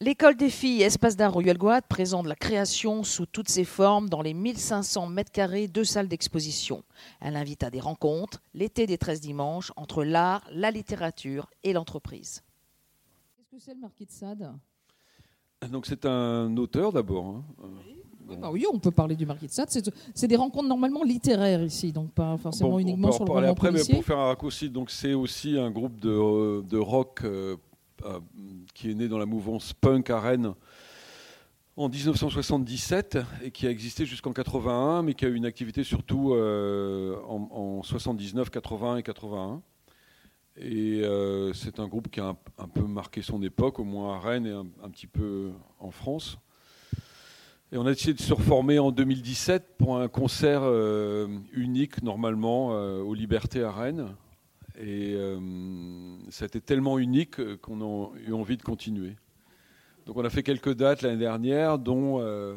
L'école des filles Espace d'art Royal Goat présente la création sous toutes ses formes dans les 1500 mètres carrés de salles d'exposition. Elle invite à des rencontres, l'été des 13 dimanches, entre l'art, la littérature et l'entreprise. Qu'est-ce que c'est le Marquis de Sade? Donc c'est un auteur d'abord. hein. oui, bah oui, on peut parler du Marquis de Sade. C'est- C'est des rencontres normalement littéraires ici, donc pas forcément Bon, uniquement on peut sur en le parler roman après, mais policier. pour faire un raccourci, donc c'est aussi un groupe de, euh, de rock euh, euh, qui est né dans la mouvance punk à Rennes en 1977 et qui a existé jusqu'en 81, mais qui a eu une activité surtout euh, en, en 79, 80 et 81. Et euh, c'est un groupe qui a un, peu marqué son époque, au moins à Rennes et un, petit peu en France. Et on a essayé de se reformer en 2017 pour un concert euh, unique normalement euh, aux Libertés à Rennes. Et euh, été tellement unique euh, qu'on a eu envie de continuer. Donc on a fait quelques dates l'année dernière, dont, euh,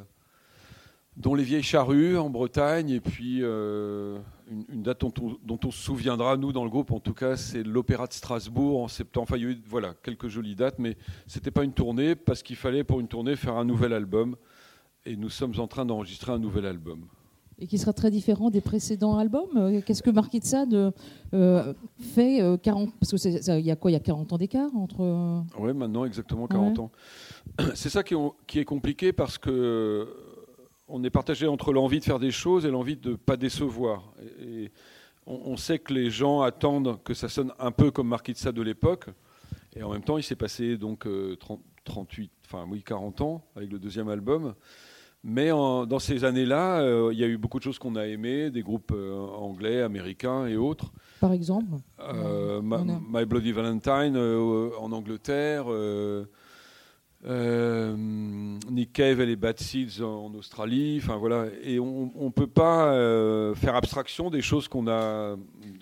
les Vieilles Charrues en Bretagne, et puis euh, une, date dont on, dont on se souviendra, nous dans le groupe en tout cas, c'est l'Opéra de Strasbourg en septembre. Enfin, il y a eu voilà, quelques jolies dates, mais ce n'était pas une tournée, parce qu'il fallait pour une tournée faire un nouvel album. Et nous sommes en train d'enregistrer un nouvel album. Et qui sera très différent des précédents albums. Euh, Qu'est-ce que Marquis de Sade euh, fait euh, 40 Parce que c'est- ça- il y a quoi Il y a 40 ans d'écart entre. euh, Oui, maintenant exactement 40 Ouais. ans. C'est ça qui est, qui est compliqué parce que on est partagé entre l'envie de faire des choses et l'envie de ne pas décevoir. Et, et on, on sait que les gens attendent que ça sonne un peu comme Marquis de Sade de l'époque. Et en même temps, il s'est passé donc euh, 30 38, enfin oui, 40 ans avec le deuxième album. Mais en- dans ces années-là, euh, il y a eu beaucoup de choses qu'on a aimées, des groupes euh, anglais, américains et autres. Par exemple? Euh, Ma- My Bloody Valentine en Angleterre, Nick Cave et les Bad Seeds en Australie. Enfin voilà, et on ne peut pas faire abstraction des choses qu'on a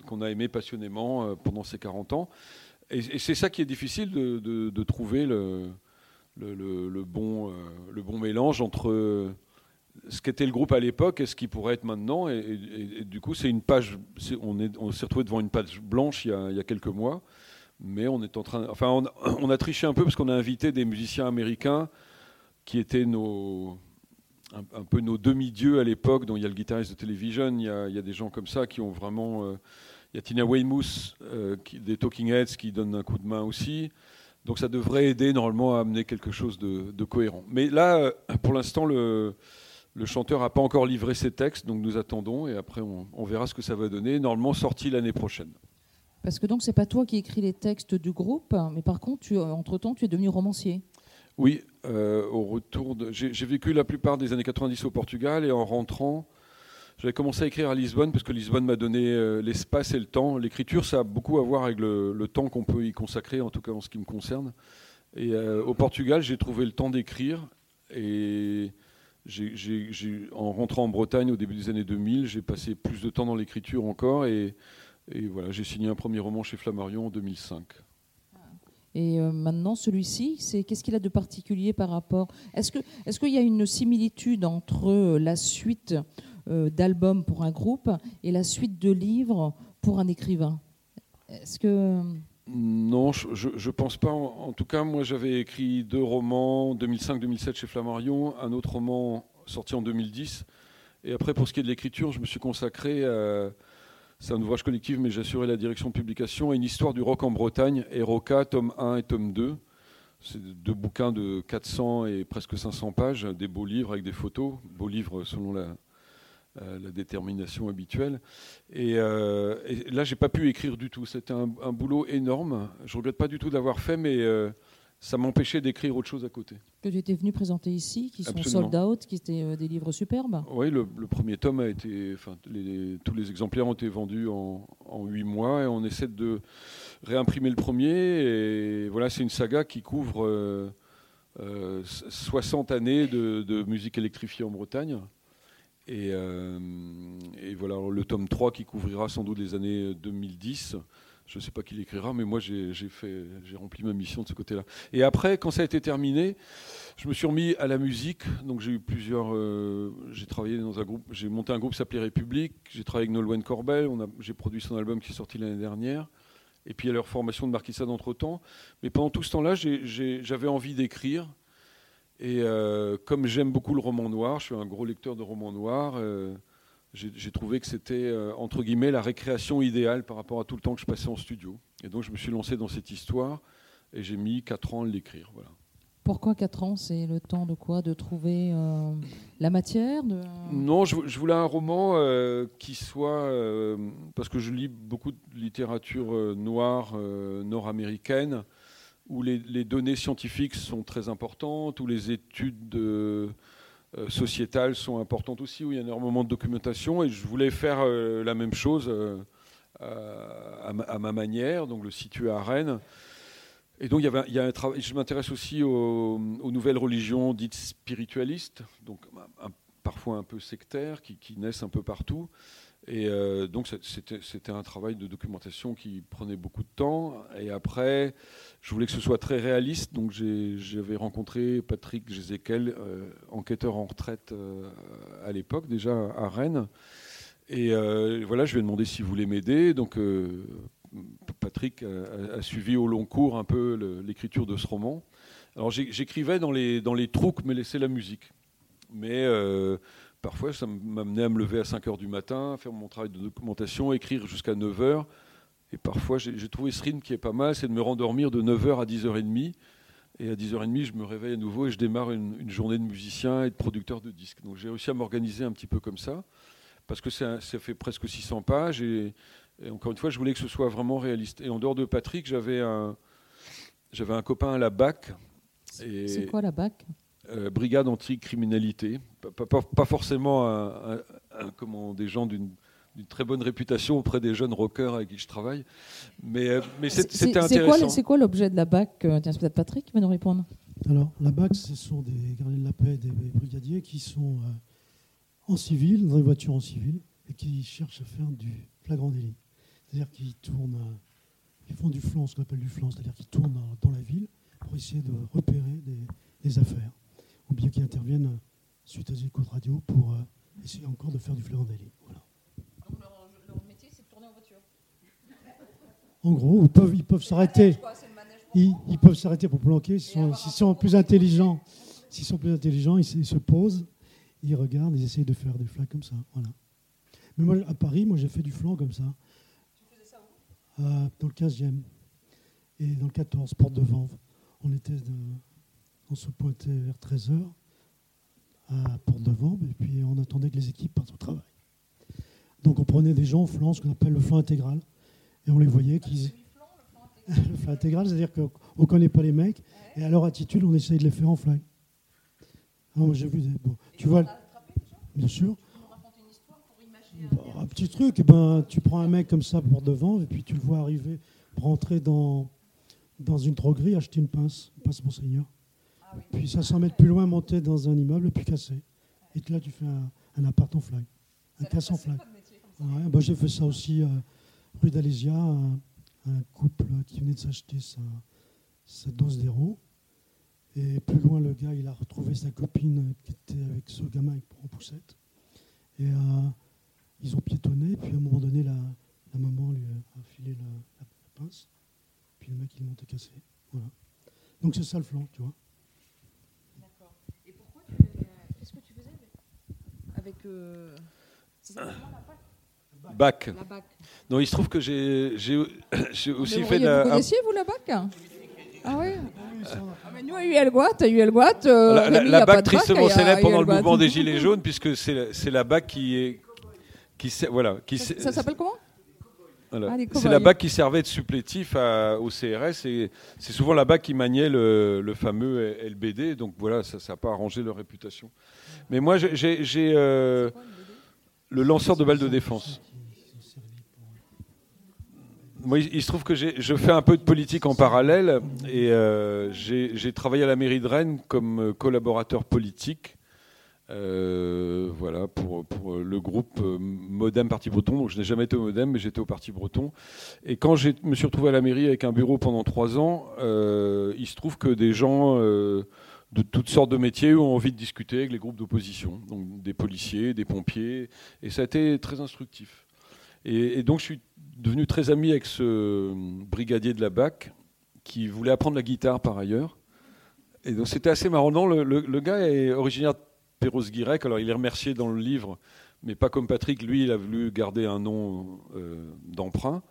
qu'on a aimées passionnément pendant ces 40 ans. Et, et c'est ça qui est difficile de, de- de trouver le, euh, le bon mélange entre euh, ce qu'était le groupe à l'époque et ce qui pourrait être maintenant. Et, du coup, c'est une page. on est- on s'est retrouvé devant une page blanche il y, a, quelques mois, mais on est en train. Enfin, on, a- triché un peu parce qu'on a invité des musiciens américains qui étaient nos un, peu nos demi-dieux à l'époque, dont il y a le guitariste de Television, il y a, des gens comme ça qui ont vraiment. euh, il y a Tina Weymouth des Talking Heads qui donne un coup de main aussi. Donc ça devrait aider normalement à amener quelque chose de, de cohérent. Mais là, euh, pour l'instant, le, le chanteur n'a pas encore livré ses textes, donc nous attendons et après on, on verra ce que ça va donner. Normalement sorti l'année prochaine. Parce que donc, c'est pas toi qui écris les textes du groupe, mais par contre, tu, entre-temps, tu es devenu romancier. Oui, euh, au retour de... J'ai j'ai vécu la plupart des années 90 au Portugal et en rentrant, j'avais commencé à écrire à Lisbonne parce que Lisbonne m'a donné euh, l'espace et le temps. L'écriture, ça a beaucoup à voir avec le, temps qu'on peut y consacrer, en tout cas en ce qui me concerne. Et euh, au Portugal, j'ai trouvé le temps d'écrire et en rentrant en Bretagne au début des années 2000, j'ai passé plus de temps dans l'écriture encore et, voilà, j'ai signé un premier roman chez Flammarion en 2005. Et euh, maintenant, celui-ci, qu'est-ce qu'il a de particulier par rapport? Est-ce qu'il y a une similitude entre la suite d'albums pour un groupe et la suite de livres pour un écrivain Est-ce que Non, je ne pense pas. En, tout cas, moi, j'avais écrit deux romans, 2005-2007 chez Flammarion, un autre roman sorti en 2010. Et après, pour ce qui est de l'écriture, je me suis consacré à... C'est un ouvrage collectif, mais j'assurais la direction de publication, à une histoire du rock en Bretagne, Eroca, tome 1 et tome 2. C'est deux bouquins de 400 et presque 500 pages, des beaux livres avec des photos, beaux livres selon la, euh, la détermination habituelle. Et, euh, et là, j'ai pas pu écrire du tout. C'était un, un boulot énorme. Je regrette pas du tout d'avoir fait, mais euh, ça m'empêchait d'écrire autre chose à côté. que tu étais venu présenter ici, qui sont Absolument. sold out, qui étaient euh, des livres superbes Oui, le, le premier tome a été, enfin, les- tous les exemplaires ont été vendus en, 8 mois et on essaie de réimprimer le premier. Et voilà, c'est une saga qui couvre euh, euh, 60 années de, de musique électrifiée en Bretagne. Et, euh, et voilà, le tome 3 qui couvrira sans doute les années 2010. Je ne sais pas qui l'écrira, mais moi j'ai rempli ma mission de ce côté-là. Et après, quand ça a été terminé, je me suis remis à la musique. Donc j'ai eu plusieurs. euh, j'ai travaillé dans un groupe. J'ai monté un groupe qui s'appelait République. J'ai travaillé avec Nolwenn Corbel. J'ai produit son album qui est sorti l'année dernière. Et puis a leur formation de Marquis de Sade entre temps. Mais pendant tout ce temps-là, j'avais envie d'écrire. Et comme j'aime beaucoup le roman noir, je suis un gros lecteur de romans noirs, j'ai trouvé que c'était, entre guillemets, la récréation idéale par rapport à tout le temps que je passais en studio. Et donc je me suis lancé dans cette histoire et j'ai mis 4 ans à l'écrire. Voilà. Pourquoi 4 ans? C'est le temps de quoi? De trouver euh, la matière de... Non, je, voulais un roman euh, qui soit. Euh, parce que je lis beaucoup de littérature noire nord-américaine, où les, données scientifiques sont très importantes, où les études sociétales sont importantes aussi, où il y a énormément de documentation. Et je voulais faire la même chose à ma, manière, donc le situer à Rennes. Et donc, il y, a un travail. Je m'intéresse aussi aux, nouvelles religions dites spiritualistes, donc parfois un peu sectaires, qui, naissent un peu partout. Et euh, donc, c'était un travail de documentation qui prenait beaucoup de temps. Et après, je voulais que ce soit très réaliste. Donc, j'avais rencontré Patrick Gézéquel, euh, enquêteur en retraite euh, à l'époque, déjà à Rennes. Et voilà, je lui ai demandé s'il voulait m'aider. Donc, Patrick a, suivi au long cours un peu l'écriture de ce roman. Alors j'écrivais dans les, dans les trous que me laissait la musique. Mais euh, parfois, ça m'amenait à me lever à 5 h du matin, faire mon travail de documentation, écrire jusqu'à 9 h. Et parfois, j'ai trouvé ce rythme qui est pas mal, c'est de me rendormir de 9 h à 10h30. Et à 10h30, je me réveille à nouveau et je démarre une, journée de musicien et de producteur de disques. Donc j'ai réussi à m'organiser un petit peu comme ça, parce que ça fait presque 600 pages et et encore une fois, je voulais que ce soit vraiment réaliste. Et en dehors de Patrick, j'avais un, j'avais un copain à la BAC. C'est quoi la BAC? Euh, Brigade anti-criminalité. Pas, pas, forcément un, comment, des gens d'une très bonne réputation auprès des jeunes rockers avec qui je travaille. Mais, euh, mais c'était intéressant. C'est quoi l'objet de la BAC euh, Tiens, peut-être Patrick qui va nous répondre. Alors, la BAC, ce sont des gardiens de la paix, des brigadiers qui sont en civil, dans des voitures en civil, et qui cherchent à faire du flagrant délit. C'est-à-dire qu'ils tournent, ils font du flanc, ce qu'on appelle du flanc, c'est-à-dire qu'ils tournent dans la ville pour essayer de repérer des, affaires, ou bien qu'ils interviennent suite à des échos de radio pour euh, essayer encore de faire du flagrant délit. Voilà. Donc leur, métier, c'est de tourner en voiture En gros, ils peuvent, ils peuvent s'arrêter. Ils, peuvent s'arrêter pour planquer. S'ils sont, plus intelligents, s'ils sont plus intelligents, ils, se posent, ils regardent, ils essayent de faire des flags comme ça. Voilà. Mais moi, à Paris, moi, j'ai fait du flanc comme ça. Euh, dans le 15e et dans le 14, porte de Vanves. On, était on se pointait vers 13h à Porte de Vanves et puis on attendait que les équipes partent au travail. Donc on prenait des gens au flanc, ce qu'on appelle le flanc intégral, et on les voyait qu'ils. le flanc intégral, c'est-à-dire qu'on ne connaît pas les mecs, et à leur attitude, on essaye de les faire en flag. Ah, j'ai vu bon, tu vois, bien sûr. Un petit truc, eh ben, tu prends un mec comme ça pour devant, et puis tu le vois arriver pour entrer dans, dans une droguerie, acheter une pince, une pince Monseigneur. Ah Puis 500 mètres plus loin, monter dans un immeuble, puis casser. Et là, tu fais un, un appart en flag, un casse en flag. Ouais, bah, J'ai fait ça aussi euh, rue d'Alésia, un, couple qui venait de s'acheter sa, sa dose d'héros. Et plus loin, le gars, il a retrouvé sa copine qui était avec ce gamin en poussette. Et euh, ils ont piétonné, puis à un moment donné, la, maman lui a filé la, pince, puis le mec, il monté cassé. Voilà. Donc c'est ça le flanc, tu vois. D'accord. Et pourquoi tu Qu'est-ce que tu faisais avec. Euh... Bac. La bac. Non, il se trouve que j'ai aussi fait la. Vous connaissiez, vous, la bac? Ah oui ah, mais Nous, à ULGuat, à ULGuat, euh, la, la, BAC tristement célèbre pendant le mouvement des Gilets jaunes, puisque c'est la BAC qui est, voilà, qui ça, s'appelle comment? Ah, c'est la BAC qui servait de supplétif au CRS et c'est souvent la BAC qui maniait le, fameux LBD. Donc voilà, ça n'a pas arrangé leur réputation. Mais moi, j'ai euh, le lanceur de balles de défense. Moi, il, se trouve que je fais un peu de politique en parallèle et euh, j'ai travaillé à la mairie de Rennes comme collaborateur politique euh, voilà, pour, pour, le groupe euh, Modem Parti Breton. Donc, je n'ai jamais été au Modem, mais j'étais au Parti Breton. Et quand je me suis retrouvé à la mairie avec un bureau pendant trois ans, euh, il se trouve que des gens de toutes sortes de métiers ont envie de discuter avec les groupes d'opposition, donc des policiers, des pompiers, et ça a été très instructif. Et, donc je suis devenu très ami avec ce brigadier de la BAC qui voulait apprendre la guitare par ailleurs. Et donc c'était assez marrant. Non, le, le, gars est originaire Perros-Guirec. Alors il est remercié dans le livre, mais pas comme Patrick. Lui, il a voulu garder un nom d'emprunt.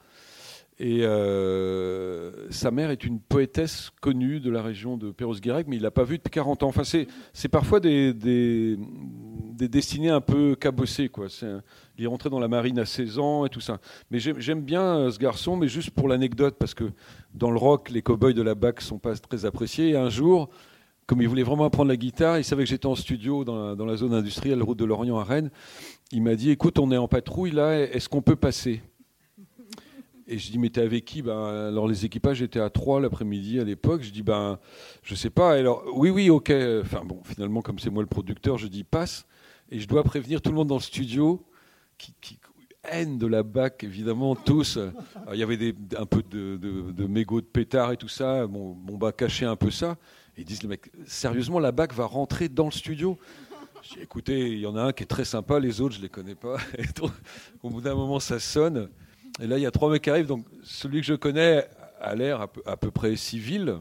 Et euh, sa mère est une poétesse connue de la région de Perros-Guirec, mais il l'a pas vue depuis 40 ans. Enfin, c'est parfois des, des, des, destinées un peu cabossées. Quoi. il est rentré dans la marine à 16 ans et tout ça. Mais j'aime bien euh, ce garçon, mais juste pour l'anecdote, parce que dans le rock, les cow-boys de la BAC sont pas très appréciés. Et un jour, comme il voulait vraiment apprendre la guitare, il savait que j'étais en studio dans la, zone industrielle, route de Lorient à Rennes. Il m'a dit, écoute, on est en patrouille là, est-ce qu'on peut passer? Et je dis, mais t'es avec qui? Ben, Alors, les équipages étaient à 3 l'après-midi à l'époque. Je dis, ben, je sais pas. Alors, oui, oui, ok. Enfin, bon, finalement, comme c'est moi le producteur, je dis, passe. Et je dois prévenir tout le monde dans le studio qui, qui haine de la BAC, évidemment, tous. il y avait un peu de, de, mégots de pétard et tout ça. Bon, bon bah, cacher un peu ça. Ils disent, le mec, sérieusement, la BAC va rentrer dans le studio? Dis, écoutez, il y en a un qui est très sympa, les autres, je les connais pas. au bout d'un moment, ça sonne. Et là, il y a trois mecs qui arrivent. Donc, celui que je connais a l'air à, peu près civil,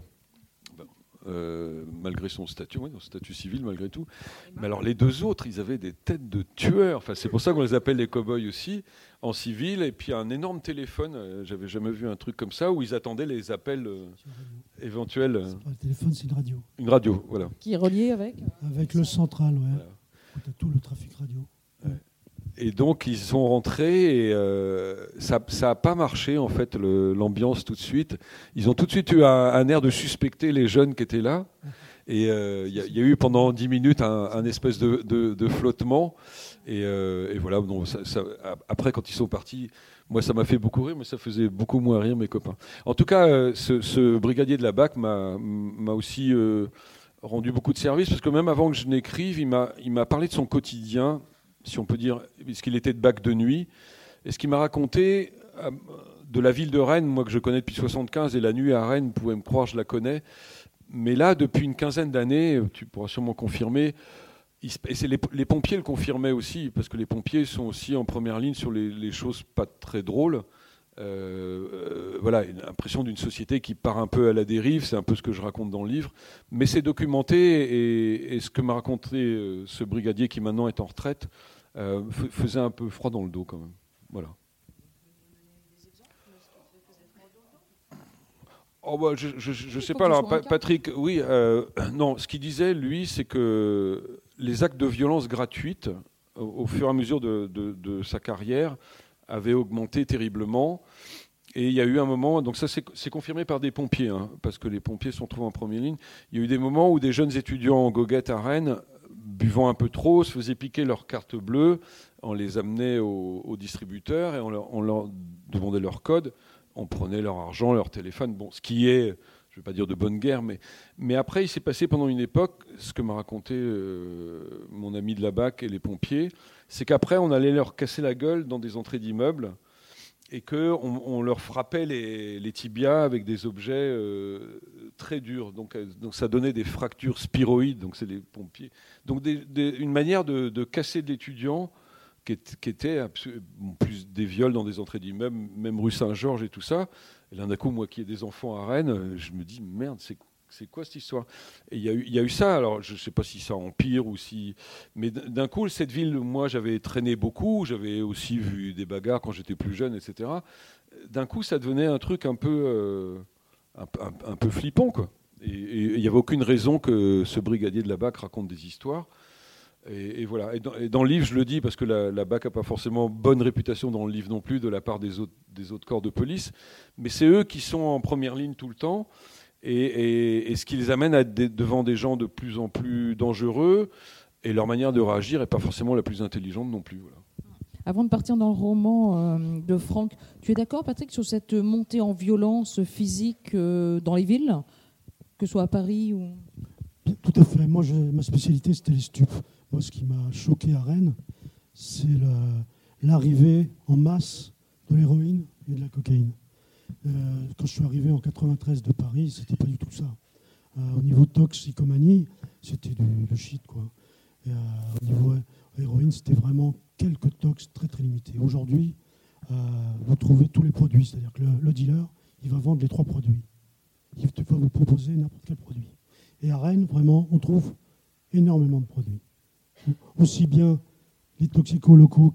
euh, malgré son statut, son statut civil malgré tout. Mais alors, les deux autres, ils avaient des têtes de tueurs. Enfin, c'est pour ça qu'on les appelle les cow-boys aussi, en civil. Et puis, un énorme téléphone. Euh, j'avais jamais vu un truc comme ça où ils attendaient les appels euh, éventuels. C'est pas le téléphone, c'est une radio. Une radio, voilà. Qui est reliée avec Avec le central, ouais. Tout le trafic radio. Et donc ils sont rentrés et euh, ça n'a pas marché en fait l'ambiance tout de suite. Ils ont tout de suite eu un, air de suspecter les jeunes qui étaient là. Et il euh, y, a eu pendant dix minutes un, espèce de, flottement. Et, euh, voilà. après, quand ils sont partis, moi ça m'a fait beaucoup rire, mais ça faisait beaucoup moins rire mes copains. En tout cas, ce, ce, brigadier de la BAC m'a aussi rendu beaucoup de services parce que même avant que je n'écrive, il m'a parlé de son quotidien si on peut dire, puisqu'il était de bac de nuit. Et ce qu'il m'a raconté euh, de la ville de Rennes, moi que je connais depuis 75, et la nuit à Rennes, vous pouvez me croire, je la connais. Mais là, depuis une quinzaine d'années, tu pourras sûrement confirmer, et les, pompiers le confirmaient aussi, parce que les pompiers sont aussi en première ligne sur les, choses pas très drôles. Euh, euh, voilà, une impression d'une société qui part un peu à la dérive, c'est un peu ce que je raconte dans le livre, mais c'est documenté et, ce que m'a raconté ce brigadier qui maintenant est en retraite, euh, faisait un peu froid dans le dos quand même. Voilà. Oh bah, je ne sais pas. Alors, Patrick, oui, euh, non, ce qu'il disait, lui, c'est que les actes de violence gratuite, au, fur et à mesure de, sa carrière, avaient augmenté terriblement. Et il y a eu un moment, donc ça c'est confirmé par des pompiers, hein, parce que les pompiers sont trouvés en première ligne. Il y a eu des moments où des jeunes étudiants en goguette à Rennes buvant un peu trop, se faisaient piquer leurs cartes bleues, on les amenait aux, distributeurs et on leur, demandait leur code, on prenait leur argent, leur téléphone, bon, ce qui est, je ne vais pas dire de bonne guerre, mais, mais après il s'est passé pendant une époque, ce que m'a raconté euh, mon ami de la BAC et les pompiers, c'est qu'après on allait leur casser la gueule dans des entrées d'immeubles et qu'on on leur frappait les, tibias avec des objets euh, très durs. Donc, euh, donc ça donnait des fractures spiroïdes, donc c'est les pompiers. Donc une manière de, casser de l'étudiant qui, qui, était plus des viols dans des entrées d'immeubles, même rue Saint-Georges et tout ça. Et d'un coup, moi qui ai des enfants à Rennes, je me dis merde, c'est quoi cette histoire? Et il y, y, a eu ça, alors je ne sais pas si ça empire ou si. Mais d'un coup, cette ville, moi j'avais traîné beaucoup, j'avais aussi vu des bagarres quand j'étais plus jeune, etc. D'un coup, ça devenait un truc un peu, euh, un, peu flippant, quoi. Et il n'y avait aucune raison que ce brigadier de la BAC raconte des histoires. Et, voilà. Et dans, le livre, je le dis parce que la, la BAC n'a pas forcément bonne réputation dans le livre non plus de la part des autres, des autres corps de police. Mais c'est eux qui sont en première ligne tout le temps et, ce qui les amène à être devant des gens de plus en plus dangereux, et leur manière de réagir n'est pas forcément la plus intelligente non plus. Avant de partir dans le roman euh, de Franck, tu es d'accord, Patrick, sur cette montée en violence physique euh, dans les villes, que ce soit à Paris ou. Tout à fait. Moi, ma spécialité, c'était les stupes. Moi, ce qui m'a choqué à Rennes, c'est l'arrivée en masse de l'héroïne et de la cocaïne. Euh, quand je suis arrivé en 93 de Paris, c'était pas du tout ça. Euh, au niveau toxicomanie, c'était du, shit. Quoi. Euh, au niveau héroïne, c'était vraiment quelques tox très très limités. Aujourd'hui, vous trouvez tous les produits. C'est-à-dire que le, dealer, il va vendre les trois produits. Il va vous proposer n'importe quel produit. Et à Rennes, vraiment, on trouve énormément de produits. Aussi bien les toxicos locaux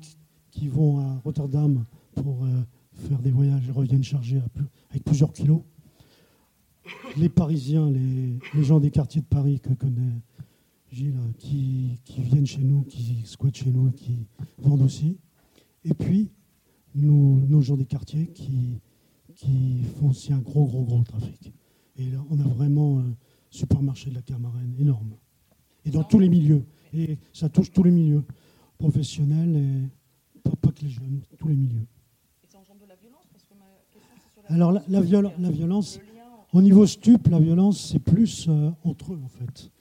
qui, vont à Rotterdam pour euh, faire des voyages et reviennent chargés avec plusieurs kilos. Les Parisiens, les, gens des quartiers de Paris que connaît Gilles, qui, viennent chez nous, qui squattent chez nous, qui vendent aussi. Et puis, nos gens des quartiers qui, qui font aussi un gros, gros, gros trafic. Et là, on a vraiment un supermarché de la Camarenne énorme. Et dans tous les milieux. Et ça touche tous les milieux, professionnels et pas, que les jeunes, tous les milieux. Et ça engendre de la violence parce que ma question, sur la Alors, la, la, violence, au niveau stup, la violence, c'est plus euh, entre eux, en fait.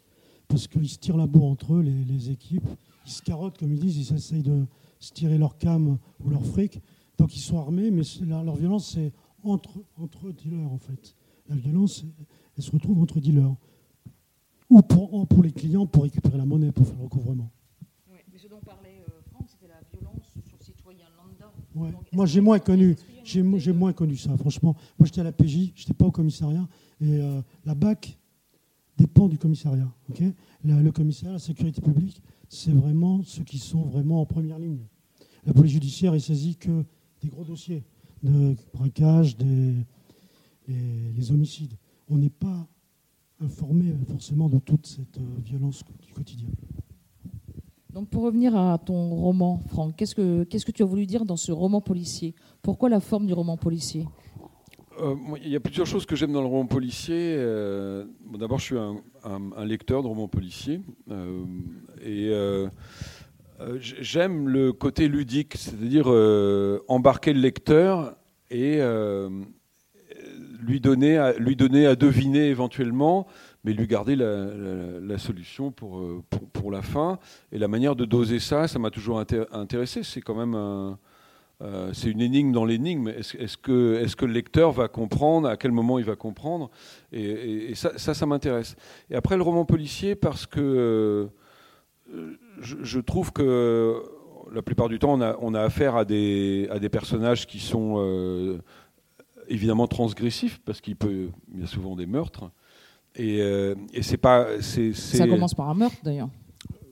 Parce qu'ils se tirent la bourre entre eux, les, les, équipes. Ils se carottent, comme ils disent, ils essayent de se tirer leur cam ou leur fric. Donc, ils sont armés, mais leur violence, c'est entre, entre dealers, en fait. La violence, elle se retrouve entre dealers. Ou pour, pour les clients pour récupérer la monnaie, pour faire le recouvrement. Oui, mais ce dont parlait euh, Franck, c'était la violence sur le citoyen lambda. Ouais. Moi, j'ai moins connu. J'ai, moins connu ça, franchement. Moi, j'étais à la PJ, je n'étais pas au commissariat. Et euh, la BAC dépend du commissariat. le commissariat, la sécurité publique, c'est vraiment ceux qui sont vraiment en première ligne. La police judiciaire est saisie que des gros dossiers de braquage, des, les, homicides. On n'est pas informé forcément de toute cette euh, violence du quotidien. Donc pour revenir à ton roman, Franck, qu'est-ce que, qu'est-ce que tu as voulu dire dans ce roman policier? Pourquoi la forme du roman policier? Euh, il y a plusieurs choses que j'aime dans le roman policier. Euh, d'abord, je suis un, un, lecteur de romans policiers. et euh, j'aime le côté ludique, c'est-à-dire euh, embarquer le lecteur et euh, lui, donner à, lui donner à deviner éventuellement, mais lui garder la, solution pour, pour, la fin. Et la manière de doser ça, ça m'a toujours intéressé. C'est quand même c'est une énigme dans l'énigme. Est-ce que, est que, le lecteur va comprendre À quel moment il va comprendre? Et, ça, ça, m'intéresse. Et après, le roman policier, parce que je, trouve que la plupart du temps, on a, affaire à des, à des, personnages qui sont euh, évidemment transgressifs, parce qu'il peut, y a souvent des meurtres. Et, euh, c'est pas. Ça commence par un meurtre, d'ailleurs.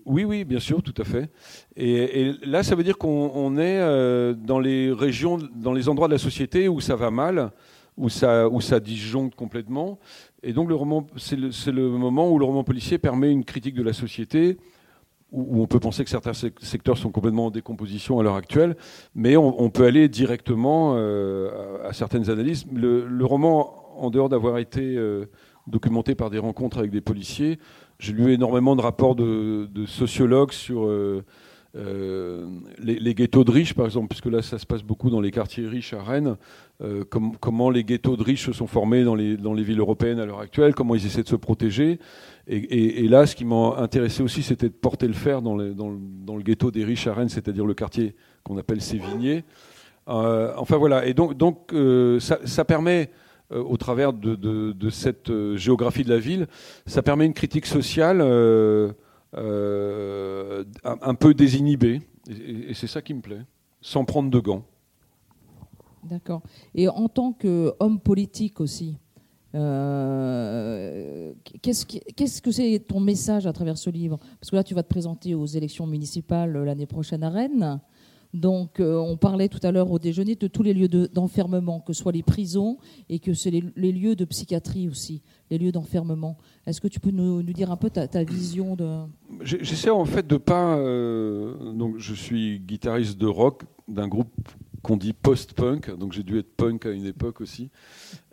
Oui, oui, bien sûr, tout à fait. Et, là, ça veut dire qu'on est euh, dans les régions, dans les endroits de la société où ça va mal, où ça, où ça disjoncte complètement. Et donc, le roman, c'est le, le, moment où le roman policier permet une critique de la société, où, on peut penser que certains secteurs sont complètement en décomposition à l'heure actuelle, mais on, peut aller directement euh, à, certaines analyses. Le, roman, en dehors d'avoir été euh, documenté par des rencontres avec des policiers, j'ai lu énormément de rapports de, sociologues sur euh, les, ghettos de riches, par exemple, puisque là, ça se passe beaucoup dans les quartiers riches à Rennes. comment les ghettos de riches se sont formés dans les, villes européennes à l'heure actuelle, comment ils essaient de se protéger. Et, là, ce qui m'a intéressé aussi, c'était de porter le fer dans, le, ghetto des riches à Rennes, c'est-à-dire le quartier qu'on appelle Sévigné. Euh, enfin voilà, et donc, euh, ça, permet, euh, au travers de, cette géographie de la ville, ça permet une critique sociale un, peu désinhibée, et, c'est ça qui me plaît, sans prendre de gants. D'accord. Et en tant qu'homme politique aussi, euh, qu'est-ce, que c'est ton message à travers ce livre? Parce que là, tu vas te présenter aux élections municipales l'année prochaine à Rennes. Donc, euh, on parlait tout à l'heure au déjeuner de tous les lieux d'enfermement, que ce soit les prisons et que c'est les, lieux de psychiatrie aussi, les lieux d'enfermement. Est-ce que tu peux nous, dire un peu ta, vision de J'essaie en fait de pas. Euh, donc, je suis guitariste de rock d'un groupe qu'on dit post-punk, donc j'ai dû être punk à une époque aussi.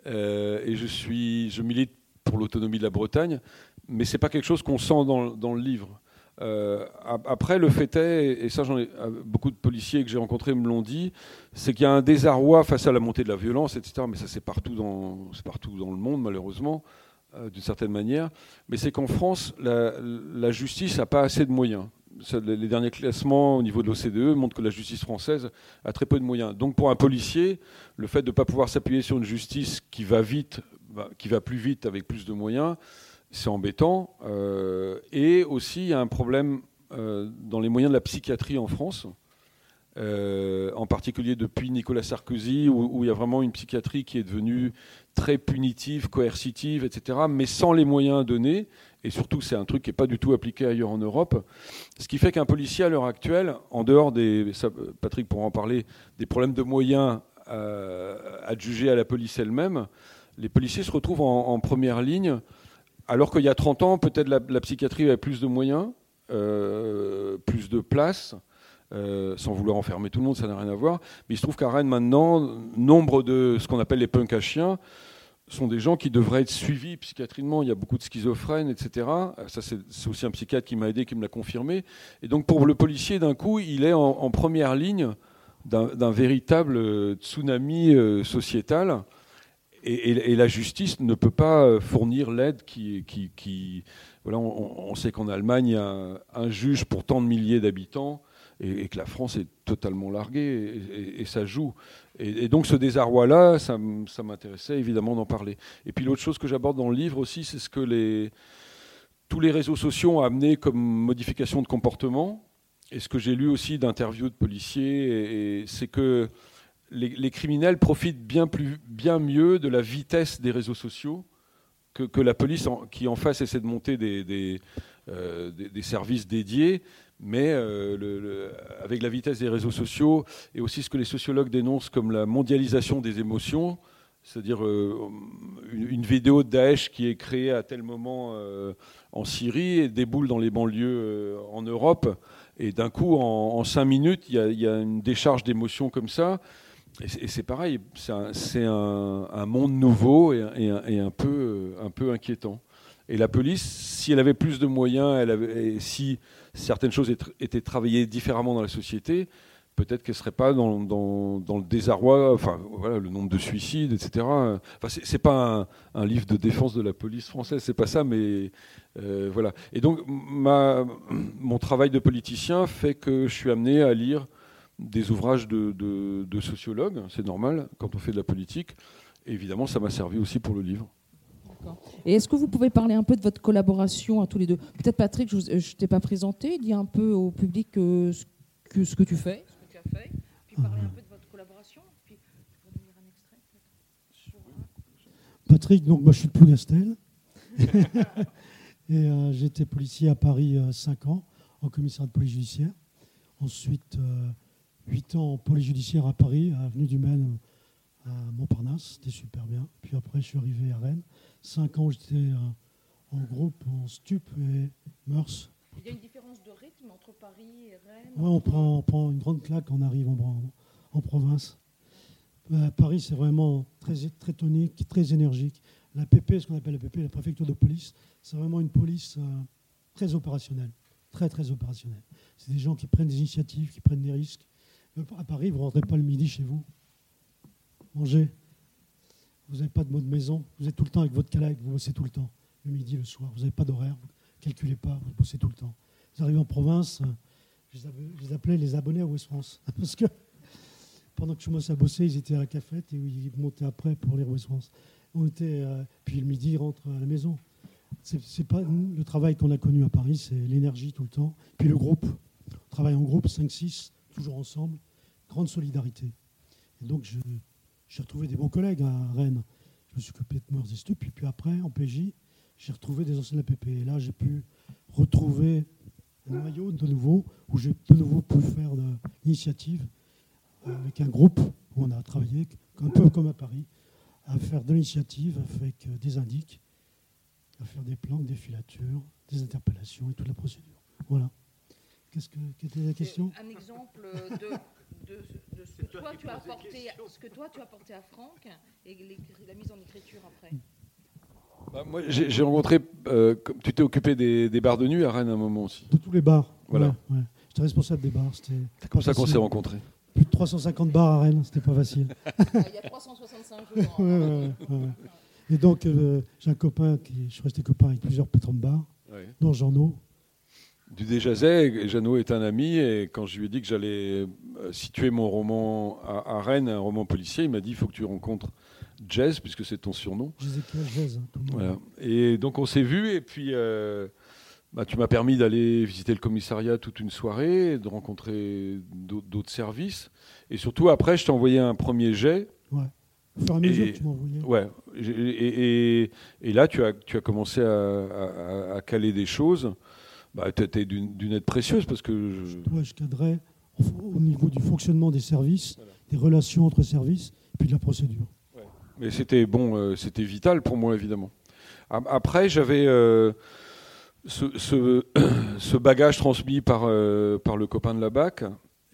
Euh, et je, suis, je milite pour l'autonomie de la Bretagne, mais c'est pas quelque chose qu'on sent dans, le livre. Euh, après, le fait est, et ça, ai, euh, beaucoup de policiers que j'ai rencontrés me l'ont dit, c'est qu'il y a un désarroi face à la montée de la violence, etc. Mais ça, c'est partout dans, le monde, malheureusement, d'une certaine manière. Mais c'est qu'en France, la, justice n'a pas assez de moyens les derniers classements au niveau de l'OCDE montrent que la justice française a très peu de moyens. Donc pour un policier, le fait de ne pas pouvoir s'appuyer sur une justice qui va vite, qui va plus vite avec plus de moyens, c'est embêtant. Euh, et aussi, il y a un problème euh, dans les moyens de la psychiatrie en France. euh, en particulier depuis Nicolas Sarkozy, où, il y a vraiment une psychiatrie qui est devenue très punitive, coercitive, etc., mais sans les moyens donnés. Et surtout, c'est un truc qui n'est pas du tout appliqué ailleurs en Europe. Ce qui fait qu'un policier, à l'heure actuelle, en dehors des. Patrick pourra en parler, des problèmes de moyens adjugés à la police elle-même, les policiers se retrouvent en, première ligne, alors qu'il y a 30 ans, peut-être la, psychiatrie avait plus de moyens, euh, plus de place. Euh, sans vouloir enfermer tout le monde, ça n'a rien à voir. Mais il se trouve qu'à Rennes, maintenant, nombre de ce qu'on appelle les punks à chiens sont des gens qui devraient être suivis psychiatriquement. Il y a beaucoup de schizophrènes, etc. Ça, c'est aussi un psychiatre qui m'a aidé, qui me l'a confirmé. Et donc, pour le policier, d'un coup, il est en, première ligne d'un véritable tsunami euh, sociétal. Et, la justice ne peut pas fournir l'aide qui, Voilà, on, sait qu'en Allemagne, il y a un juge pour tant de milliers d'habitants et, que la France est totalement larguée et, ça joue. Et, donc ce désarroi-là, ça, m'intéressait évidemment d'en parler. Et puis l'autre chose que j'aborde dans le livre aussi, c'est ce que les, tous les réseaux sociaux ont amené comme modification de comportement. Et ce que j'ai lu aussi d'interviews de policiers, c'est que les, criminels profitent bien, plus, bien mieux de la vitesse des réseaux sociaux que, la police, qui en face essaie de monter des, euh, services dédiés mais euh, avec la vitesse des réseaux sociaux et aussi ce que les sociologues dénoncent comme la mondialisation des émotions, c'est-à-dire euh, une, vidéo de Daesh qui est créée à tel moment en Syrie et déboule dans les banlieues en Europe, et d'un coup, en, cinq minutes, il y, a une décharge d'émotions comme ça. Et c'est pareil, c'est un, monde nouveau et, un, peu, inquiétant. Et la police, si elle avait plus de moyens, si certaines choses étaient travaillées différemment dans la société, peut-être qu'elle ne serait pas dans, le désarroi, enfin voilà, le nombre de suicides, etc. Enfin, c'est pas un, livre de défense de la police française, c'est pas ça, mais euh, voilà. Et donc mon travail de politicien fait que je suis amené à lire des ouvrages de, de sociologues, c'est normal quand on fait de la politique. Et évidemment, ça m'a servi aussi pour le livre. Et est-ce que vous pouvez parler un peu de votre collaboration à tous les deux? Peut-être Patrick, je ne t'ai pas présenté, dis un peu au public euh, ce, que, ce que tu fais. Ce que tu as fait, puis parler un peu de votre collaboration. Puis, un extrait, Patrick, donc moi je suis de Plougastel. et euh, j'étais policier à Paris 5 euh, ans, en commissariat de police judiciaire. Ensuite, 8 ans en police judiciaire à Paris, à Avenue du Maine, à Montparnasse. C'était super bien. Puis après, je suis arrivé à Rennes. Cinq ans, j'étais euh, en groupe en stup et mœurs. Il y a une différence de rythme entre Paris et Rennes Oui, on prend, on prend une grande claque, on arrive en, en province. Euh, Paris, c'est vraiment très, très tonique, très énergique. La PP, ce qu'on appelle la PP, la préfecture de police, c'est vraiment une police euh, très opérationnelle. Très, très opérationnelle. C'est des gens qui prennent des initiatives, qui prennent des risques. À Paris, vous ne rentrez pas le midi chez vous. Manger. Vous n'avez pas de mot de maison, vous êtes tout le temps avec votre collègue, vous bossez tout le temps, le midi, le soir. Vous n'avez pas d'horaire, vous ne calculez pas, vous bossez tout le temps. Vous arrivez en province, je les appelais les abonnés à West France. Parce que pendant que je commençais à bosser, ils étaient à la cafette et ils montaient après pour les West France. On était, euh, puis le midi, ils rentrent à la maison. C'est pas le travail qu'on a connu à Paris, c'est l'énergie tout le temps. Puis le groupe, on travaille en groupe, 5-6, toujours ensemble, grande solidarité. Et donc j'ai retrouvé des bons collègues à Rennes. Je me suis occupé de Meurs et Stup. Puis, puis après, en PJ, j'ai retrouvé des anciens de la PP. Et là, j'ai pu retrouver un noyau de nouveau, où j'ai de nouveau pu faire l'initiative avec un groupe où on a travaillé, un peu comme à Paris, à faire de l'initiative avec des indices, à faire des plans, des filatures, des interpellations et toute la procédure. Voilà. Qu'est-ce que, quelle était la question? Un exemple de de, ce, que toi, tu as apporté, ce que toi tu as apporté à Franck et la mise en écriture après. Bah, moi, j'ai rencontré, euh, tu t'es occupé des, des, bars de nuit à Rennes à un moment aussi. De tous les bars. Voilà. J'étais responsable des bars. C'est comme ça qu'on s'est rencontrés. Plus de 350 bars à Rennes, c'était pas facile. Ah, il y a 365 jours. Hein. et donc, euh, j'ai un copain qui, je suis resté copain avec plusieurs patrons de bars, dont Jean du Déjazet. Jeannot est un ami et quand je lui ai dit que j'allais euh, situer mon roman à, Rennes, un roman policier, il m'a dit il faut que tu rencontres Jazz, puisque c'est ton surnom. Jazz, hein, Voilà. Et donc on s'est vu et puis euh, bah, tu m'as permis d'aller visiter le commissariat toute une soirée, de rencontrer d'autres services. Et surtout, après, je t'ai envoyé un premier jet. Ouais. Et que tu. Ouais. Et, et, et, là, tu as, tu as commencé à, à, caler des choses. Bah, tu étais d'une aide précieuse parce que. Je... Ouais, je cadrais au niveau du fonctionnement des services, des relations entre services, puis de la procédure. Ouais. Mais c'était bon, euh, c'était vital pour moi, évidemment. Après, j'avais. Euh, ce, ce, bagage transmis par, euh, par le copain de la BAC.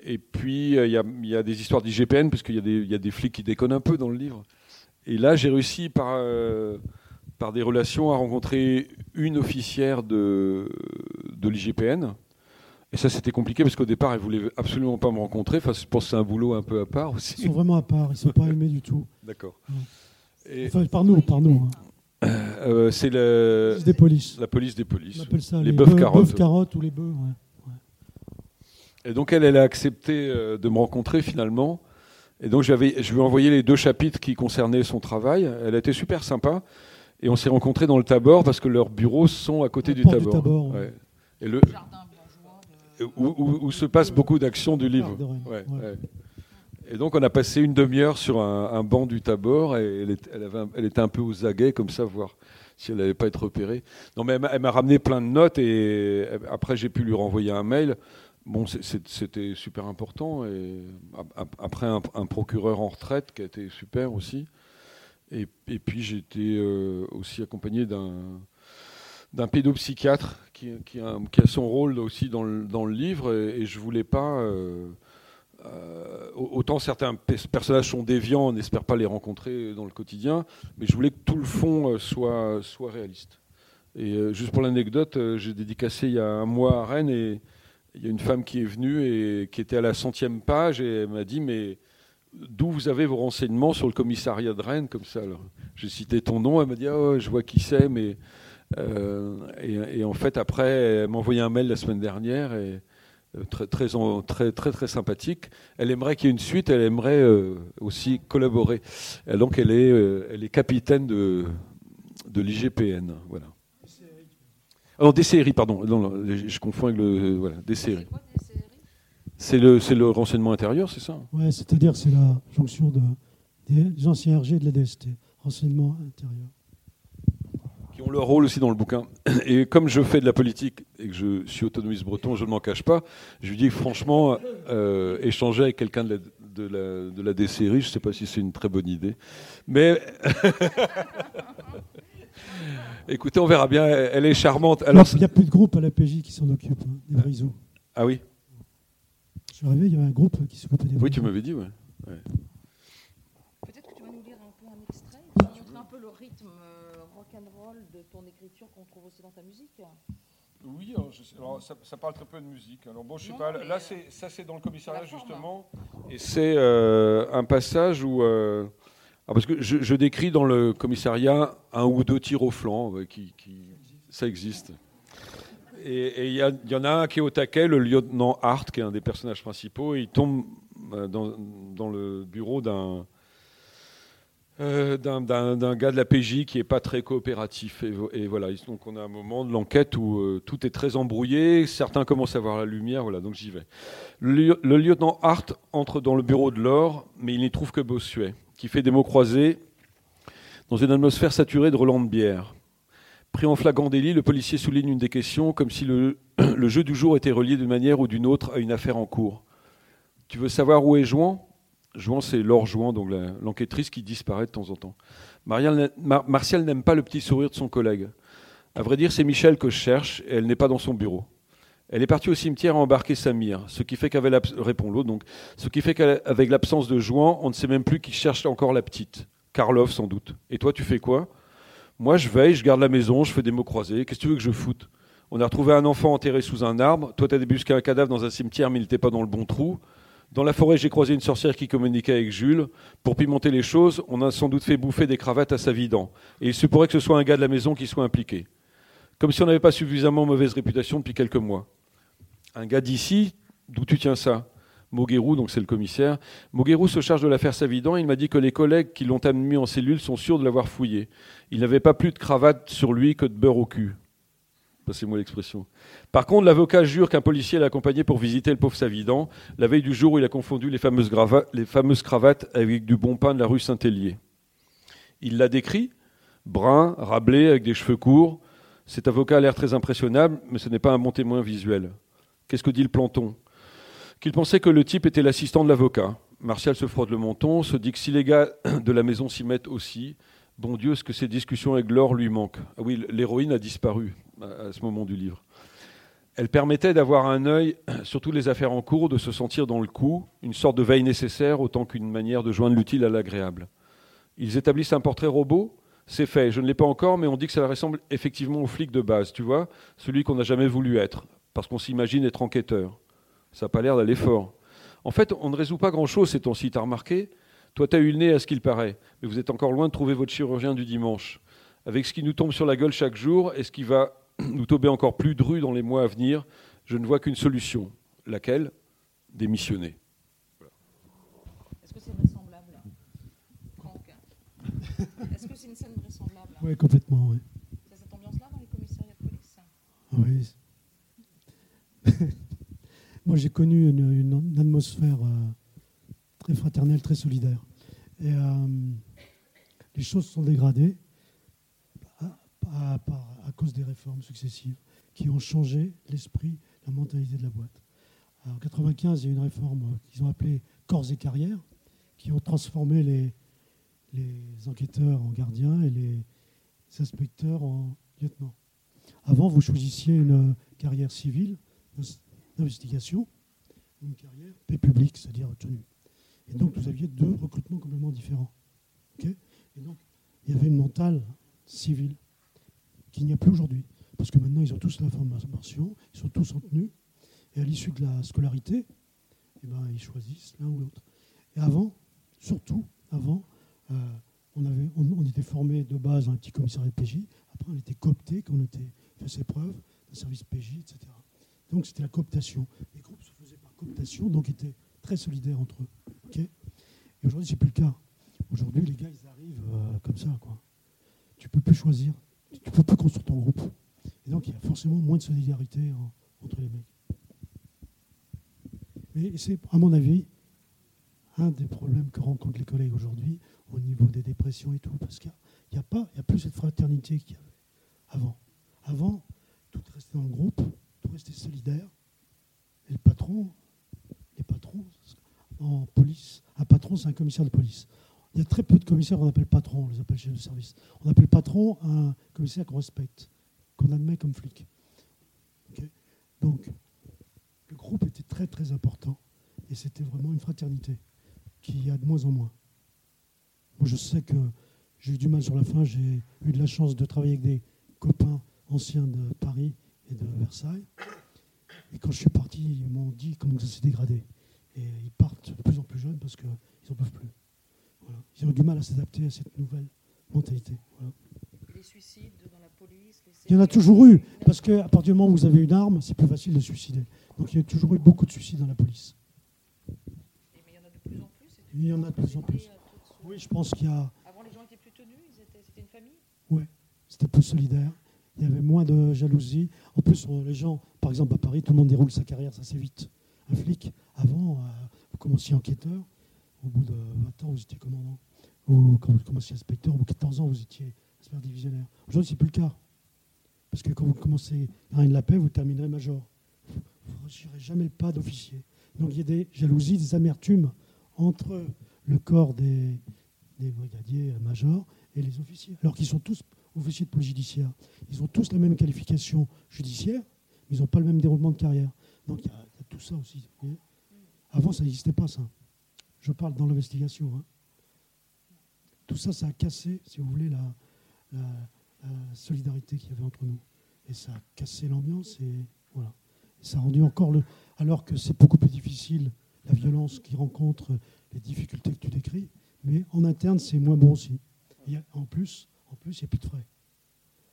Et puis, il y, y, a des histoires d'IGPN, parce qu'il y, y, a des flics qui déconnent un peu dans le livre. Et là, j'ai réussi par, par des relations à rencontrer une officière de, de l'IGPN. Et ça, c'était compliqué parce qu'au départ, elle voulait absolument pas me rencontrer. Enfin, je pense que c'est un boulot un peu à part aussi. Ils sont vraiment à part. Ils sont pas aimés du tout. D'accord. Enfin, par nous, par nous. Hein. Euh, c'est le, des polices. la police des polices. On appelle ça les, bœufs carottes. carottes ou les bœufs. Ouais. Et donc elle, elle a accepté euh, de me rencontrer finalement. Et donc je lui ai envoyé les deux chapitres qui concernaient son travail. Elle a été super sympa. Et on s'est rencontrés dans le Tabor parce que leurs bureaux sont à côté du Tabor. Tabor ouais. Et le, où, où, où, se passe beaucoup d'actions du livre. Et donc on a passé une demi-heure sur un, un, banc du Tabor et elle, elle, avait, elle, était un peu aux aguets comme ça, voir si elle n'allait pas être repérée. Non mais elle m'a ramené plein de notes et après j'ai pu lui renvoyer un mail. Bon, c'était super important. Et après, un, un, procureur en retraite qui a été super aussi. Et, puis, été euh, aussi accompagné d'un pédopsychiatre qui, a, son rôle aussi dans le, dans le livre. Et, et je voulais pas. Euh, euh, autant certains personnages sont déviants, on n'espère pas les rencontrer dans le quotidien, mais je voulais que tout le fond soit, soit réaliste. Et juste pour l'anecdote, j'ai dédicacé il y a un mois à Rennes et il y a une femme qui est venue et qui était à la centième page et elle m'a dit mais d'où vous avez vos renseignements sur le commissariat de Rennes comme ça j'ai cité ton nom elle m'a dit oh, je vois qui c'est mais euh, et, en fait après elle m'a envoyé un mail la semaine dernière et euh, très très très très très sympathique elle aimerait qu'il y ait une suite elle aimerait euh, aussi collaborer et donc elle est elle est capitaine de de l'IGPN voilà alors oh, des séries, pardon. Non, je confonds avec le. Voilà, des séries. C'est le, le renseignement intérieur, c'est ça? Ouais, c'est-à-dire c'est la jonction de, des anciens RG de la DST, renseignement intérieur. Qui ont leur rôle aussi dans le bouquin. Et comme je fais de la politique et que je suis autonomiste breton, je ne m'en cache pas, je lui dis franchement, euh, échanger avec quelqu'un de la, de la, de la DCRI, je ne sais pas si c'est une très bonne idée. Mais. Écoutez, on verra bien. Elle est charmante. Alors, il n'y a plus de groupe à la PJ qui s'en occupe, hein, des brisous. Ah oui? Suis arrivé, il y avait un groupe qui des Oui, tu m'avais dit, ouais. ouais. Peut-être que tu vas nous lire un peu un extrait, pour montrer un peu le rythme euh, rock'n'roll de ton écriture qu'on trouve aussi dans ta musique. Oui, alors, je sais, alors ça, ça, parle très peu de musique. Alors bon, je sais non, pas. Là, c'est, ça c'est dans le commissariat justement, et c'est euh, un passage où euh, ah, parce que je, je, décris dans le commissariat un ou deux tirs au flanc, qui, qui, ça existe. Et il y, en a un qui est au taquet, le lieutenant Hart, qui est un des personnages principaux, il tombe euh, dans, le bureau d'un euh, d'un gars de la PJ qui n'est pas très coopératif. Et, voilà, donc on a un moment de l'enquête où euh, tout est très embrouillé, certains commencent à voir la lumière, voilà, donc j'y vais. Le, le, lieutenant Hart entre dans le bureau de l'or, mais il n'y trouve que Bossuet qui fait des mots croisés dans une atmosphère saturée de Roland de bière. Pris en flagrant délit, le policier souligne une des questions comme si le, jeu du jour était relié d'une manière ou d'une autre à une affaire en cours. Tu veux savoir où est Jouan Jouan, c'est Laure Jouan, donc l'enquêtrice qui disparaît de temps en temps. Martial n'aime pas le petit sourire de son collègue. À vrai dire, c'est Michel que je cherche et elle n'est pas dans son bureau. Elle est partie au cimetière à embarquer Samir, ce qui fait qu'avec répond l'autre donc, ce qui fait qu'avec l'absence de Jouan, on ne sait même plus qui cherche encore la petite. Karlov sans doute. Et toi, tu fais quoi? Moi, je veille, je garde la maison, je fais des mots croisés. Qu'est-ce que tu veux que je foute? On a retrouvé un enfant enterré sous un arbre. Toi, tu as débusqué un cadavre dans un cimetière, mais il n'était pas dans le bon trou. Dans la forêt, j'ai croisé une sorcière qui communiquait avec Jules. Pour pimenter les choses, on a sans doute fait bouffer des cravates à sa vidant. Et il se pourrait que ce soit un gars de la maison qui soit impliqué. Comme si on n'avait pas suffisamment mauvaise réputation depuis quelques mois un gars d'ici, d'où tu tiens ça? Moguerou, donc c'est le commissaire. Moguerou se charge de l'affaire Savidan. Il m'a dit que les collègues qui l'ont admis en cellule sont sûrs de l'avoir fouillé. Il n'avait pas plus de cravate sur lui que de beurre au cul. Passez-moi l'expression. Par contre, l'avocat jure qu'un policier l'a accompagné pour visiter le pauvre Savidan, la veille du jour où il a confondu les fameuses, les fameuses cravates avec du bon pain de la rue Saint-Hélier. Il l'a décrit, brun, rablé, avec des cheveux courts. Cet avocat a l'air très impressionnable, mais ce n'est pas un bon témoin visuel. Qu'est-ce que dit le planton? Qu'il pensait que le type était l'assistant de l'avocat. Martial se frotte le menton, se dit que si les gars de la maison s'y mettent aussi, bon Dieu, ce que ces discussions avec Laure lui manquent. Ah oui, l'héroïne a disparu à ce moment du livre. Elle permettait d'avoir un œil sur toutes les affaires en cours, de se sentir dans le coup, une sorte de veille nécessaire autant qu'une manière de joindre l'utile à l'agréable. Ils établissent un portrait robot C'est fait. Je ne l'ai pas encore, mais on dit que ça ressemble effectivement au flic de base, tu vois, celui qu'on n'a jamais voulu être, parce qu'on s'imagine être enquêteur. Ça n'a pas l'air d'aller fort. En fait, on ne résout pas grand-chose ces temps-ci, t'as remarqué Toi, t'as eu le nez à ce qu'il paraît, mais vous êtes encore loin de trouver votre chirurgien du dimanche. Avec ce qui nous tombe sur la gueule chaque jour et ce qui va nous tomber encore plus dru dans les mois à venir, je ne vois qu'une solution. Laquelle? Démissionner. Est-ce que c'est vraisemblable? Est-ce que c'est une scène vraisemblable? Oui, complètement, oui. C'est cette ambiance-là dans les commissariats de police? Oui. Moi, j'ai connu une, atmosphère euh, très fraternelle, très solidaire. Et euh, les choses sont dégradées à, cause des réformes successives qui ont changé l'esprit, la mentalité de la boîte. en 1995, il y a eu une réforme qu'ils ont appelée corps et carrière, qui ont transformé les, les enquêteurs en gardiens et les inspecteurs en lieutenants. Avant, vous choisissiez une carrière civile d'investigation une carrière paix publique, c'est-à-dire tenue. Et donc, vous aviez deux recrutements complètement différents. et donc, il y avait une mentale civile qu'il n'y a plus aujourd'hui. Parce que maintenant, ils ont tous la formation, ils sont tous en tenue, et à l'issue de la scolarité, eh ben, ils choisissent l'un ou l'autre. Et avant, surtout, avant, euh, on, avait, on, était formé de base dans un petit commissariat de PJ, après on était coopté quand on était fait ses preuves, un service PJ, etc. Donc c'était la cooptation. Les groupes se faisaient par cooptation, donc étaient très solidaires entre eux. et aujourd'hui, c'est plus le cas. Aujourd'hui, les gars, ils arrivent euh, comme ça. Quoi. Tu peux plus choisir tu ne peux plus construire ton groupe. Et donc, il y a forcément moins de solidarité entre les mecs. Mais c'est, à mon avis, un des problèmes que rencontrent les collègues aujourd'hui au niveau des dépressions et tout, parce qu'il n'y a, il a plus cette fraternité qu'il y avait avant. Avant, tout restait dans le groupe, restait solidaire. Et le patron, les patrons, en police, un patron, c'est un commissaire de police. Il y a très peu de commissaires qu'on appelle patron, on les appelle chefs de service. On appelle patron un commissaire qu'on respecte, qu'on admet comme flic. Donc, le groupe était très très important et c'était vraiment une fraternité qui a de moins en moins. Moi, je sais que j'ai eu du mal sur la fin. J'ai eu de la chance de travailler avec des copains anciens de Paris et de Versailles. Et quand je suis parti, ils m'ont dit comment ça s'est dégradé. Et ils partent de plus en plus jeunes parce qu'ils n'en peuvent plus. Ils ont du mal à s'adapter à cette nouvelle mentalité. Les suicides dans la police Il y en a toujours eu, parce qu'à partir du moment où vous avez une arme, c'est plus facile de suicider. Donc il y a toujours eu beaucoup de suicides dans la police. mais il y en a de plus en plus Il y en a de plus en plus. Oui, je pense qu'il y a. Avant, les gens étaient plus tenus, c'était une famille? Oui, c'était plus solidaire. Il y avait moins de jalousie. En plus, les gens, par exemple à Paris, tout le monde déroule sa carrière, ça c'est vite. Un flic, avant, euh, vous commenciez enquêteur, au bout de 20 ans, vous étiez commandant. Ou quand vous commenciez inspecteur, au bout de 14 ans, vous étiez inspecteur divisionnaire. Aujourd'hui, ce n'est plus le cas. Parce que quand vous commencez à de la paix, vous terminerez major. Vous ne franchirez jamais le pas d'officier. Donc il y a des jalousies, des amertumes entre le corps des, brigadiers majors et les officiers. Alors qu'ils sont tous officiers de police judiciaire. Ils ont tous la même qualification judiciaire, mais ils n'ont pas le même déroulement de carrière. Donc il y, a, tout ça aussi. Avant, ça n'existait pas, ça. Je parle dans l'investigation. Hein. Tout ça, ça a cassé, si vous voulez, la, solidarité qu'il y avait entre nous. Et ça a cassé l'ambiance et voilà. ça a rendu encore le. Alors que c'est beaucoup plus difficile, la violence qui rencontre, les difficultés que tu décris, mais en interne, c'est moins bon aussi. en plus, en plus, il n'y a plus de frais.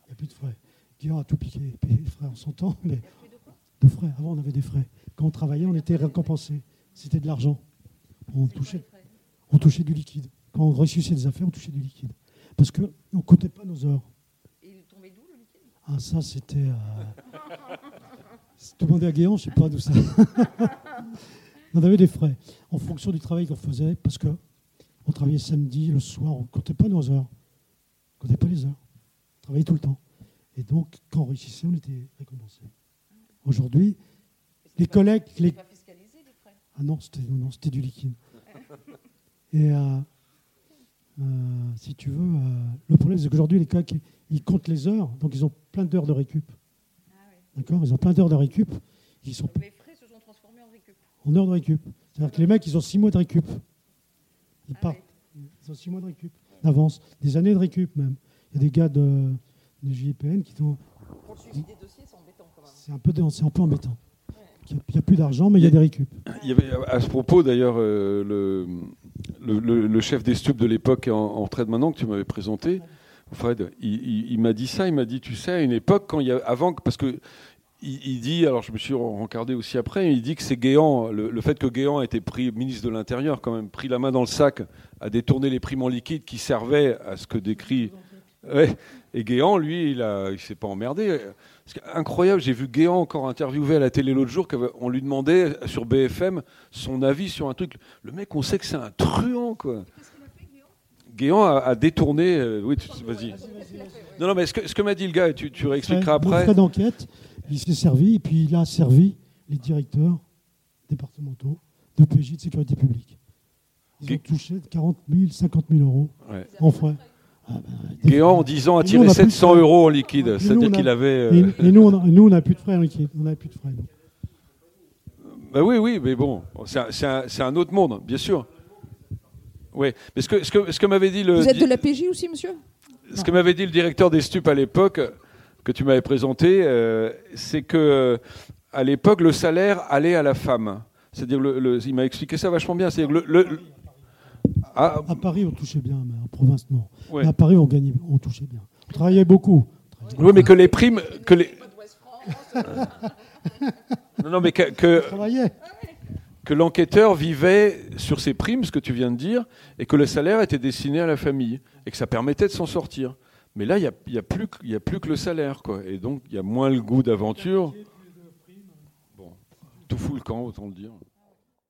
Il n'y a plus de frais. Guillaume a tout piqué, les frères en son temps, mais de frais. Avant, on avait des frais. Quand on travaillait, on était récompensé. C'était de l'argent on touchait, on touchait du liquide. Quand on réussissait des affaires, on touchait du liquide. Parce qu'on ne coûtait pas nos heures. Et il tombait d'où le liquide? Ah, ça, c'était. euh, Tout le monde est à Guéant, je ne sais pas d'où ça. on avait des frais en fonction du travail qu'on faisait, parce que on travaillait samedi, le soir, on ne comptait pas nos heures. On ne comptait pas les heures. On travaillait tout le temps. Et donc, quand on réussissait, on était récompensé. Aujourd'hui, les collègues. Les... Ah non, c'était non, non, c'était du liquide. Et euh, euh, si tu veux, euh, le problème, c'est qu'aujourd'hui, les collègues, ils comptent les heures, donc ils ont plein d'heures de récup. D'accord? Ils ont plein d'heures de récup. Ils sont Les frais se sont transformés en récup. en heures de récup. C'est-à-dire que les mecs, ils ont six mois de récup. Ils Ah partent. Ils ont six mois de récup d'avance. Des années de récup, même. Il y a des gars de, de JPN qui ont. Pour le suivi des dossiers, c'est embêtant quand même. C'est un peu, c'est un peu embêtant. Il n'y a, plus d'argent, mais il y a des récup. Il y avait, à ce propos, d'ailleurs, euh, le, le, le- le chef des stupes de l'époque en, en retraite maintenant que tu m'avais présenté, Fred, il, il- il m'a dit ça. Il m'a dit, tu sais, à une époque, quand il y a, avant, que- parce que il, il dit, alors je me suis rencardé aussi après, il dit que c'est Guéant, le, le fait que Guéant a été pris ministre de l'Intérieur, quand même, pris la main dans le sac, à détourner les primes en liquide qui servaient à ce que décrit. Ouais. Et Guéant, lui, il a, il s'est pas emmerdé. Incroyable, j'ai vu Guéant encore interviewé à la télé l'autre jour, qu'on lui demandait sur BFM son avis sur un truc. Le mec, on sait que c'est un truand, quoi. Guéant a, a détourné. euh, oui, vas-y. Non, non, mais ce que, ce que m'a dit le gars, tu, tu réexpliqueras après. frais d'enquête, il s'est servi, et puis il a servi les directeurs départementaux de PJ de sécurité publique. Ils ont Gu- touché 40 000, 50 000 euros Ouais. en frais. Ah ben, Guéant, en frais. 10 ans, a Et tiré on a plus de 700 frais. euros en liquide. Et nous, C'est-à-dire qu'il avait. euh, Et, et nous, on a- nous, on n'a plus de frais en liquide. On n'a plus de frais. nous. Bah oui, oui, mais bon, c'est un, autre monde, bien sûr. Oui, mais ce que, ce que, ce que m'avait dit le. Vous êtes de la PJ aussi, monsieur? Ce que m'avait dit le directeur des stupes à l'époque, que tu m'avais présenté, euh, c'est que euh, à l'époque, le salaire allait à la femme. C'est-à-dire, le, le- il m'a expliqué ça vachement bien. Le, le- ah, À Paris, on touchait bien, mais en province, non. ouais. Mais à Paris, on gagnait, on touchait bien. On travaillait beaucoup. On travaillait Oui, mais que les primes, que les. non, non, mais que, que l'enquêteur vivait sur ses primes, ce que tu viens de dire, et que le salaire était destiné à la famille, et que ça permettait de s'en sortir. Mais là, il n'y a, y a, plus que- y a plus que le salaire, quoi. Et donc, il y a moins le goût d'aventure. Bon, tout fout le camp, autant le dire.